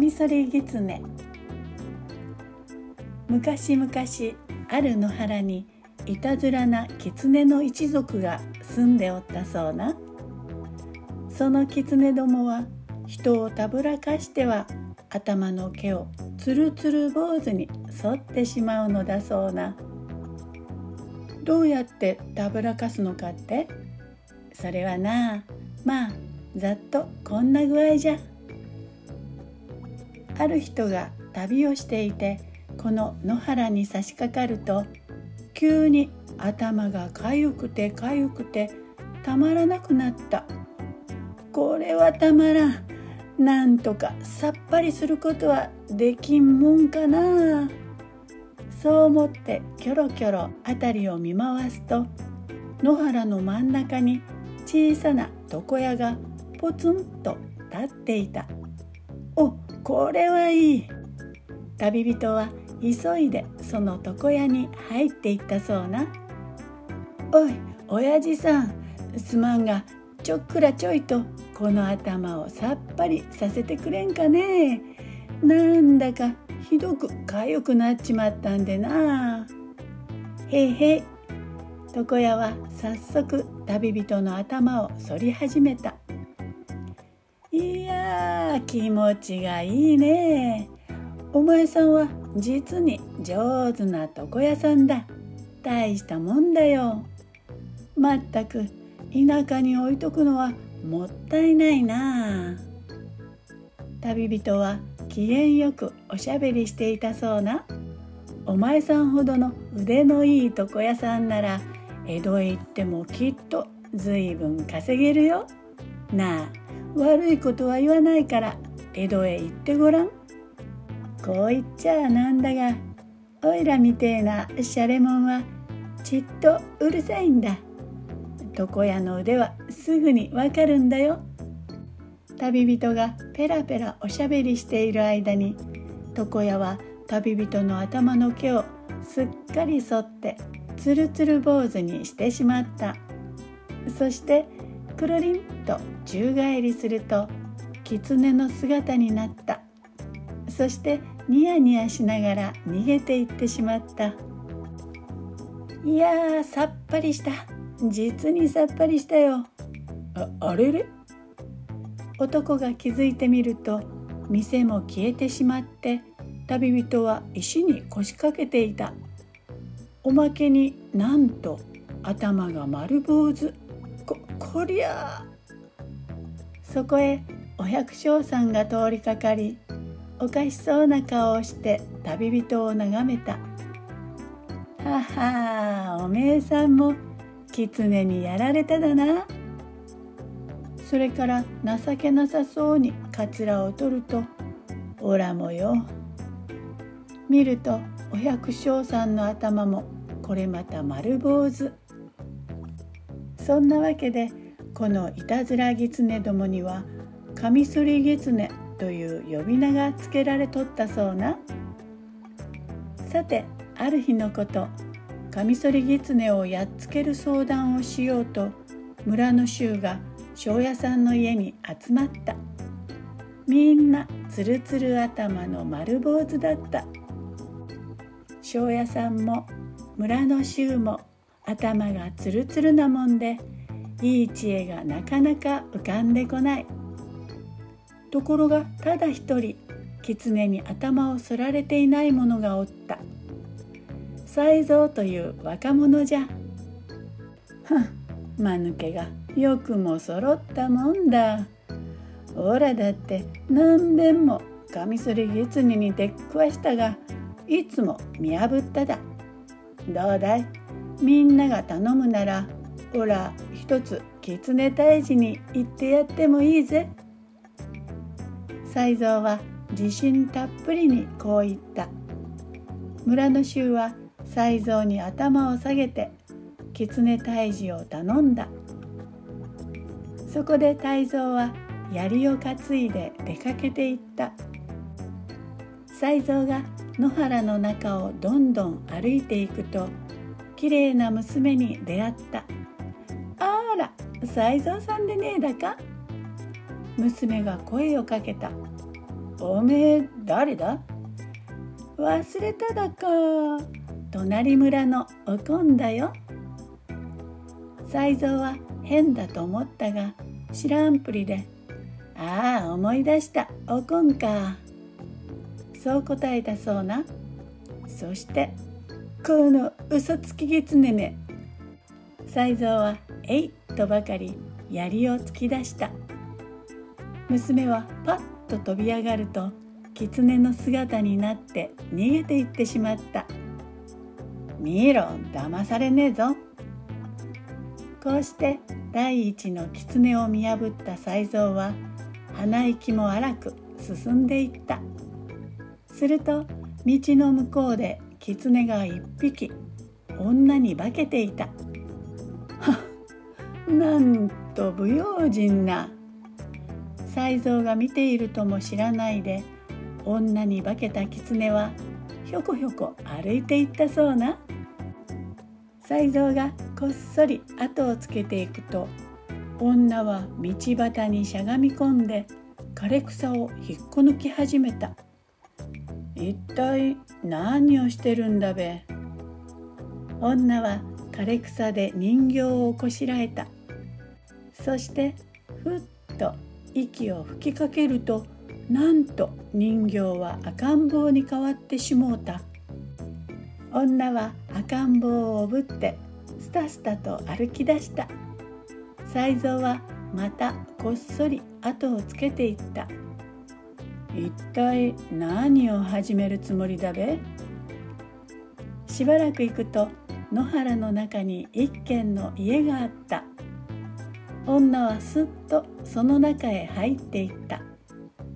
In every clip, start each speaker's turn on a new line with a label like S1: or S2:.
S1: カミソリギツネ昔々ある野原にいたずらな狐の一族が住んでおったそうな。その狐どもは人をたぶらかしては頭の毛をつるつる坊主に剃ってしまうのだそうな。どうやってたぶらかすのかって？それはなあまあざっとこんな具合じゃ。ある人が旅をしていてこの野原に差し掛かると急に頭がかゆくてかゆくてたまらなくなった。これはたまらん。なんとかさっぱりすることはできんもんかな。そう思ってキョロキョロ辺りを見回すと野原の真ん中に小さな床屋がポツンと立っていた。おこれはいい。旅人は急いでその床屋に入っていったそうな。おい親父さんすまんがちょっくらちょいとこの頭をさっぱりさせてくれんかね。なんだかひどくかゆくなっちまったんでな。へいへい。床屋は早速旅人の頭を反り始めた。気持ちがいいね。お前さんは実に上手な床屋さんだ。大したもんだよ。まったく田舎に置いとくのはもったいないな。旅人は機嫌よくおしゃべりしていたそうな。お前さんほどの腕のいい床屋さんなら江戸へ行ってもきっとずいぶん稼げるよ。なあ悪いことは言わないから江戸へ行ってごらん。こう言っちゃなんだがおいらみてえなシャレモンはちっとうるさいんだ。床屋の腕はすぐにわかるんだよ。旅人がペラペラおしゃべりしている間に床屋は旅人の頭の毛をすっかり剃ってつるつる坊主にしてしまった。そしてくるりんと宙返りすると狐の姿になった。そしてニヤニヤしながら逃げていってしまった。いやーさっぱりした。実にさっぱりしたよ。ああれれ？男が気づいてみると店も消えてしまって旅人は石に腰掛けていた。おまけになんと頭が丸坊主こりゃそこへお百姓さんが通りかかりおかしそうな顔をして旅人を眺めた「ははおめえさんも狐にやられただな。それから情けなさそうにカツラを取ると「おらもよ」見るとお百姓さんの頭もこれまた丸坊主。そんなわけでこのいたずら狐どもにはカミソリ狐という呼び名がつけられとったそうな。さてある日のことカミソリ狐をやっつける相談をしようと村の衆が庄屋さんの家に集まった。みんなつるつる頭の丸坊主だった。庄屋さんも村の衆も頭がつるつるなもんでいい知恵がなかなか浮かんでこないところがただ一人狐に頭を剃られていない者がおった才蔵という若者じゃ。は間抜けがよくも揃ったもんだ。おらだって何遍もカミソリ狐に出くわしたがいつも見破っただ。どうだい？みんなが頼むならおら一つ狐退治に行ってやってもいいぜ。才蔵は自信たっぷりにこう言った。村の衆は才蔵に頭を下げて狐退治を頼んだそこで泰蔵は槍を担いで出かけていった才蔵が野原の中をどんどん歩いていくときれいな娘に出会った才蔵さんでねえだか？娘が声をかけた。おめえ誰だ？忘れただか。隣村のおこんだよ。才蔵は変だと思ったが知らんぷりで「ああ思い出した。おこんか」そう答えたそうな。そしてこの嘘つき狐め。才蔵は「えい!」とばかり槍を突き出した。娘はパッと飛び上がると狐の姿になって逃げていってしまった見ろ騙されねえぞこうして第一の狐を見破った才蔵は鼻息も荒く進んでいった。すると道の向こうで狐が一匹女に化けていた。なんと不用心な才蔵が見ているとも知らないで女に化けた狐はひょこひょこ歩いていったそうな。才蔵がこっそり後をつけていくと女は道端にしゃがみ込んで枯れ草を引っこ抜き始めた。一体何をしてるんだべ。女は枯れ草で人形をこしらえた。そしてふっと息を吹きかけるとなんと人形は赤ん坊に変わってしもうた。女は赤ん坊をおぶってスタスタと歩き出した。才蔵はまたこっそり後をつけていった。一体何を始めるつもりだべ？しばらく行くと野原の中に一軒の家があった。女はすっとその中へ入っていった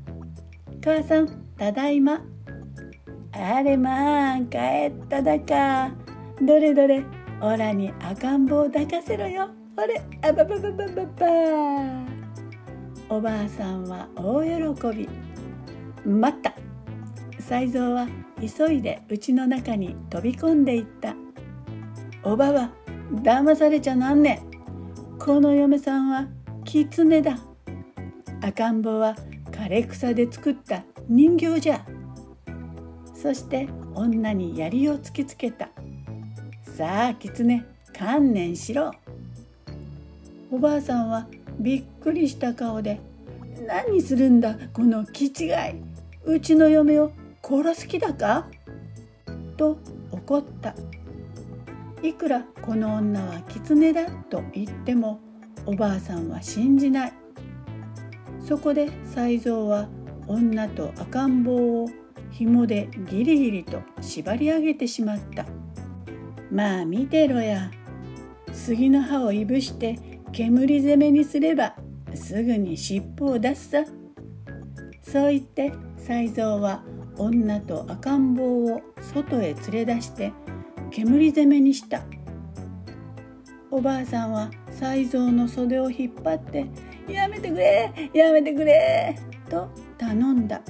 S1: 「母さんただいま」「あれまあ帰っただか。どれどれオラに赤ん坊を抱かせろよ。あれあばばばばばば」おばあさんは大喜び。待った。才蔵は急いで家の中に飛び込んでいった。おばは騙されちゃなんねこの嫁さんは狐だ。赤ん坊は枯れ草で作った人形じゃ。そして女に槍を突きつけた。さあ狐観念しろ。おばあさんはびっくりした顔で「何するんだこの気違い。うちの嫁を殺す気だか?」と怒った。いくらこの女は狐だと言ってもおばあさんは信じないそこで才蔵は女と赤ん坊を紐でギリギリと縛り上げてしまったまあ見てろや。杉の葉をいぶして煙攻めにすればすぐに尻尾を出すさ。そう言って才蔵は女と赤ん坊を外へ連れ出して煙攻めにした。おばあさんは才蔵の袖を引っ張って「やめてくれやめてくれ!」と頼んだ。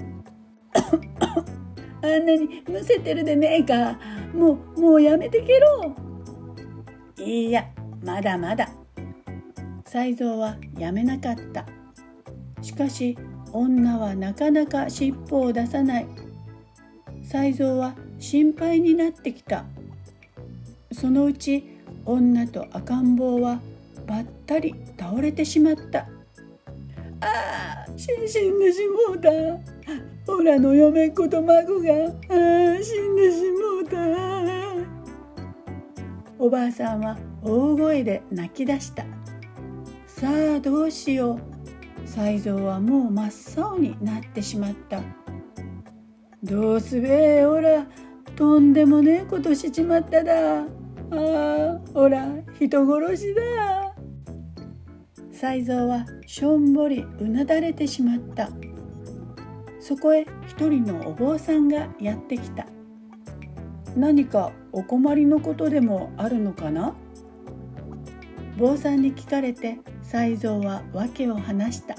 S1: あんなにむせてるでねえかもうもうやめてけろ。いいやまだまだ。才蔵はやめなかった。しかし女はなかなか尻尾を出さない。才蔵は心配になってきた。そのうち女と赤ん坊はばったり倒れてしまった。ああ死んでしもうた。オラの嫁っ子と孫が。死んでしもうた。おばあさんは大声で泣き出した。さあどうしよう。才蔵はもう真っ青になってしまった。どうすべえおら。とんでもねえことしちまっただ。ああほら人殺しだ。才蔵はしょんぼりうなだれてしまった。そこへ一人のお坊さんがやってきた。何かお困りのことでもあるのかな？坊さんに聞かれて才蔵は訳を話した。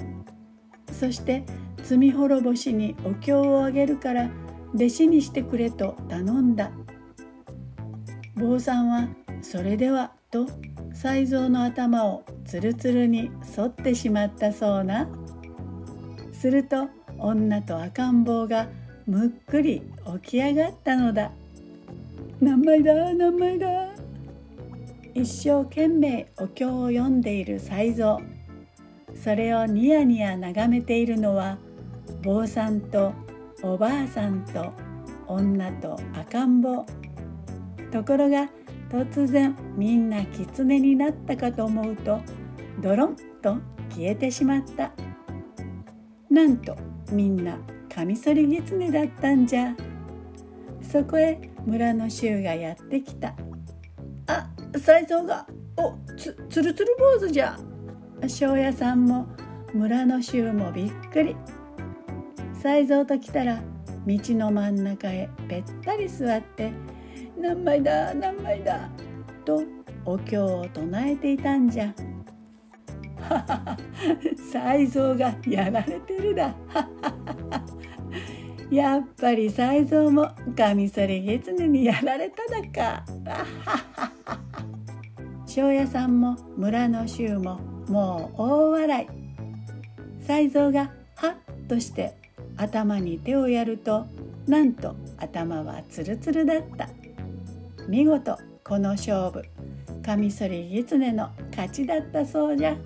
S1: そして罪滅ぼしにお経をあげるから弟子にしてくれと頼んだ。坊さんは「それでは」と才蔵の頭をつるつるに反ってしまったそうな。すると女と赤ん坊がむっくり起き上がったのだ。何枚だ？何枚だ？一生懸命お経を読んでいる才蔵それをニヤニヤ眺めているのは坊さんとおばあさんと女と赤ん坊。ところが突然みんな狐になったかと思うとドロンと消えてしまった。なんとみんなカミソリ狐だったんじゃ。そこへ村の衆がやってきたあ才蔵が。おつつるつる坊主じゃ。庄屋さんも村の衆もびっくり。才蔵と来たら道の真ん中へべったり座って「何枚だ？何枚だ」とお経を唱えていたんじゃ。ははは才蔵がやられてるだ。やっぱり才蔵もカミソリ狐にやられただか。庄屋さんも村の衆ももう大笑い。才蔵がハッとして頭に手をやるとなんと頭はツルツルだった見事この勝負カミソリ狐の勝ちだったそうじゃ。